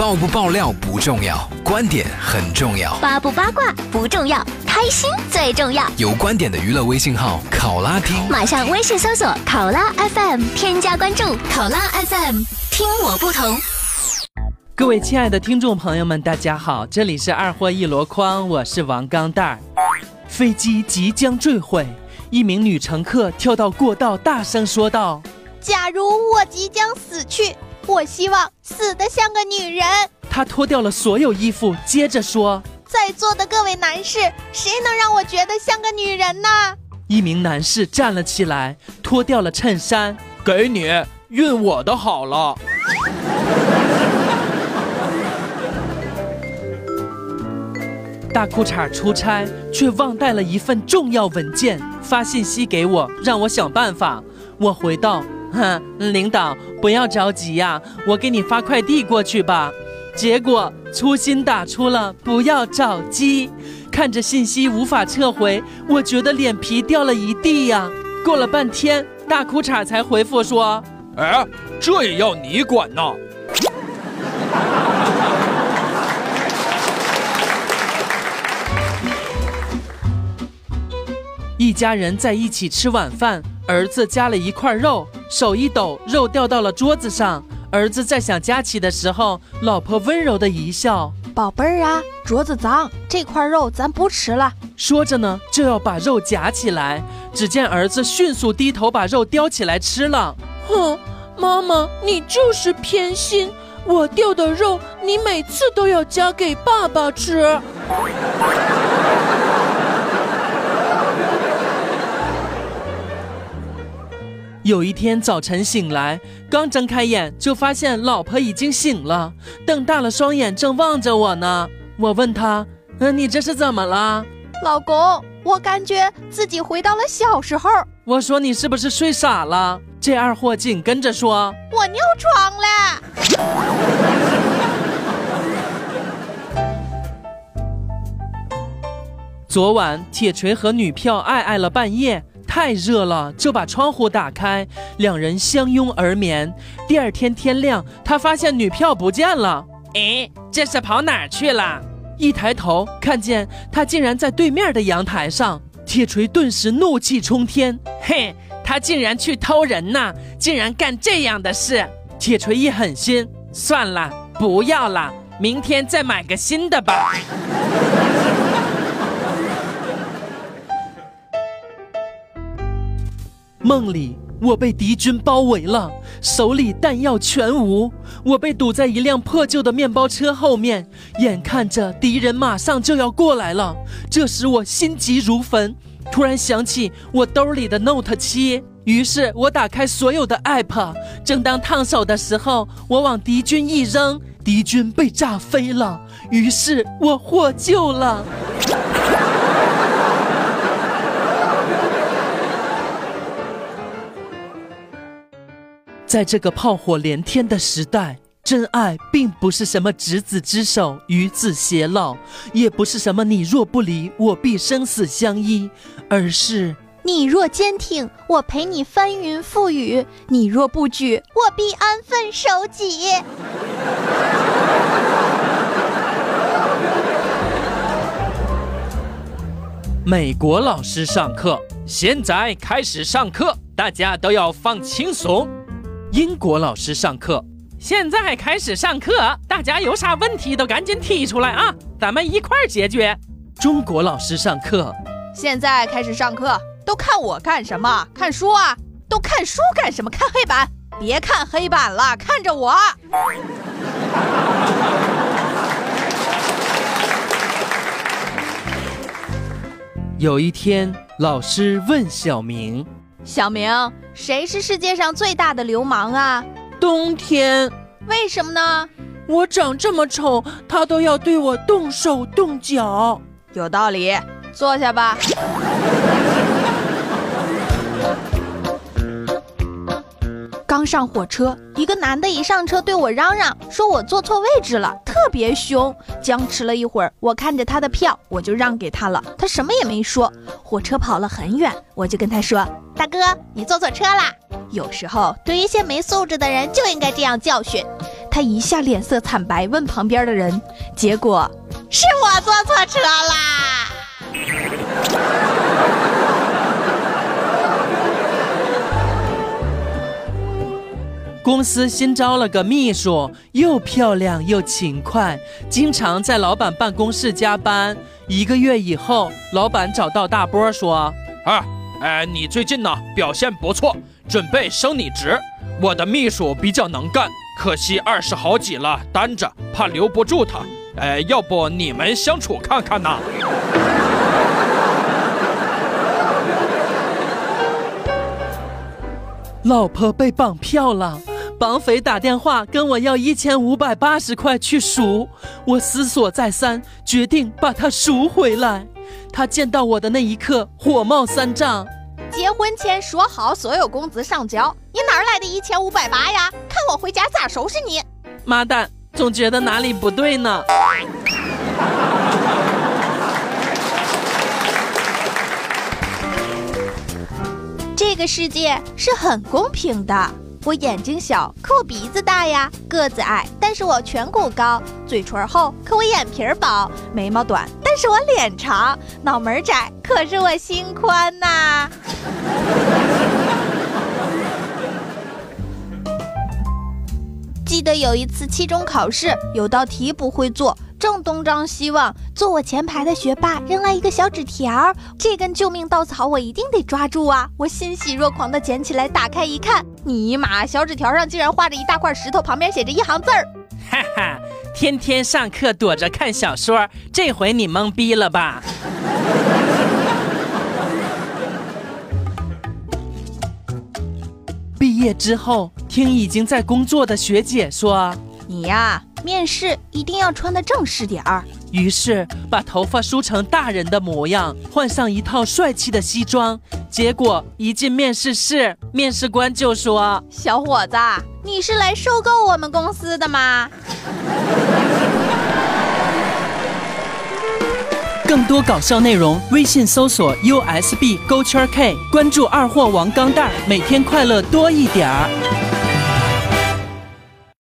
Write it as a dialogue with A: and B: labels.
A: 爆不爆料不重要，观点很重要。
B: 八不八卦不重要，开心最重要。
A: 有观点的娱乐微信号“考拉听”，
B: 马上微信搜索“考拉 FM”，添加关注“考拉 FM”，听我不同。
C: 各位亲爱的听众朋友们，大家好，这里是二货一箩筐，我是王钢蛋儿。飞机即将坠毁，一名女乘客跳到过道，大声说道：“
D: 假如我即将死去，我希望死得像个女人。”
C: 他脱掉了所有衣服，接着说：“
D: 在座的各位男士，谁能让我觉得像个女人呢？”
C: 一名男士站了起来，脱掉了衬衫，给你熨我的好了。大裤衩出差，却忘带了一份重要文件，发信息给我，让我想办法。我回道：“哼，领导不要着急呀，我给你发快递过去吧。”结果粗心打出了“不要着急”，看着信息无法撤回，我觉得脸皮掉了一地呀。过了半天，大裤衩才回复说：“
E: 哎，这也要你管呢？”
C: 一家人在一起吃晚饭，儿子夹了一块肉，手一抖，肉掉到了桌子上。儿子在想夹起的时候，老婆温柔的一笑：“
D: 宝贝儿啊，桌子脏，这块肉咱不吃了。”
C: 说着呢，就要把肉夹起来。只见儿子迅速低头把肉叼起来吃了。
F: 哼，妈妈，你就是偏心，我掉的肉你每次都要夹给爸爸吃。
C: 有一天早晨醒来，刚睁开眼就发现老婆已经醒了，瞪大了双眼正望着我呢。我问他：“嗯，你这是怎么了？”
D: 老公，我感觉自己回到了小时候。
C: 我说：“你是不是睡傻了？”这二货紧跟着说：“
D: 我尿床了。”
C: 昨晚铁锤和女票爱爱了半夜。太热了，就把窗户打开，两人相拥而眠。第二天天亮，他发现女票不见了。哎，这是跑哪儿去了？一抬头，看见他竟然在对面的阳台上。铁锤顿时怒气冲天，嘿，他竟然去偷人呐！竟然干这样的事！铁锤一狠心，算了，不要了，明天再买个新的吧。梦里，我被敌军包围了，手里弹药全无。我被堵在一辆破旧的面包车后面，眼看着敌人马上就要过来了。这时我心急如焚，突然想起我兜里的 Note 七，于是我打开所有的 App。正当烫手的时候，我往敌军一扔，敌军被炸飞了。于是我获救了。在这个炮火连天的时代，真爱并不是什么执子之手与子偕老，也不是什么你若不离我必生死相依，而是
D: 你若坚挺，我陪你翻云覆雨；你若不举，我必安分守己。
E: 美国老师上课，现在开始上课，大家都要放轻松。
C: 英国老师上课，
G: 现在开始上课，大家有啥问题都赶紧提出来啊，咱们一块儿解决。
C: 中国老师上课，
H: 现在开始上课，都看我干什么？看书啊！都看书干什么？看黑板！别看黑板了，看着我。
C: 有一天，老师问小明。
D: 小明，谁是世界上最大的流氓啊？
F: 冬天。
D: 为什么呢？
F: 我长这么丑，他都要对我动手动脚。
H: 有道理，坐下吧。
D: 刚上火车，一个男的一上车对我嚷嚷，说我坐错位置了，特别凶。僵持了一会儿，我看着他的票，我就让给他了。他什么也没说。火车跑了很远，我就跟他说：“大哥，你坐错车啦。”有时候对一些没素质的人就应该这样教训。他一下脸色惨白，问旁边的人，结果
H: 是我坐错车啦。
C: 公司新招了个秘书，又漂亮又勤快，经常在老板办公室加班。一个月以后，老板找到大波说：“
E: 啊，哎，你最近呢表现不错，准备升你职。我的秘书比较能干，可惜二十好几了，单着怕留不住他。哎，要不你们相处看看呢？”
C: 老婆被绑票了。绑匪打电话跟我要一千五百八十块去赎，我思索再三，决定把他赎回来。他见到我的那一刻，火冒三丈。
H: 结婚前说好所有工资上交，你哪来的一千五百八呀？看我回家咋收拾你！
C: 妈蛋，总觉得哪里不对呢。
D: 这个世界是很公平的。我眼睛小，可我鼻子大呀；个子矮，但是我颧骨高；嘴唇厚，可我眼皮薄；眉毛短，但是我脸长；脑门窄，可是我心宽呐。记得有一次期中考试，有道题不会做。正东张西望，坐我前排的学霸扔来一个小纸条，这根救命稻草我一定得抓住啊！我欣喜若狂地捡起来，打开一看，尼玛，小纸条上竟然画着一大块石头，旁边写着一行字儿。
C: 哈哈，天天上课躲着看小说，这回你懵逼了吧？毕业之后，听已经在工作的学姐说，
D: 你呀。面试一定要穿的正式点儿，
C: 于是把头发梳成大人的模样，换上一套帅气的西装。结果一进面试室，面试官就说：“
D: 小伙子，你是来收购我们公司的吗？”
C: 更多搞笑内容，微信搜索 USB 勾圈 K，关注二货王钢蛋儿，每天快乐多一点儿。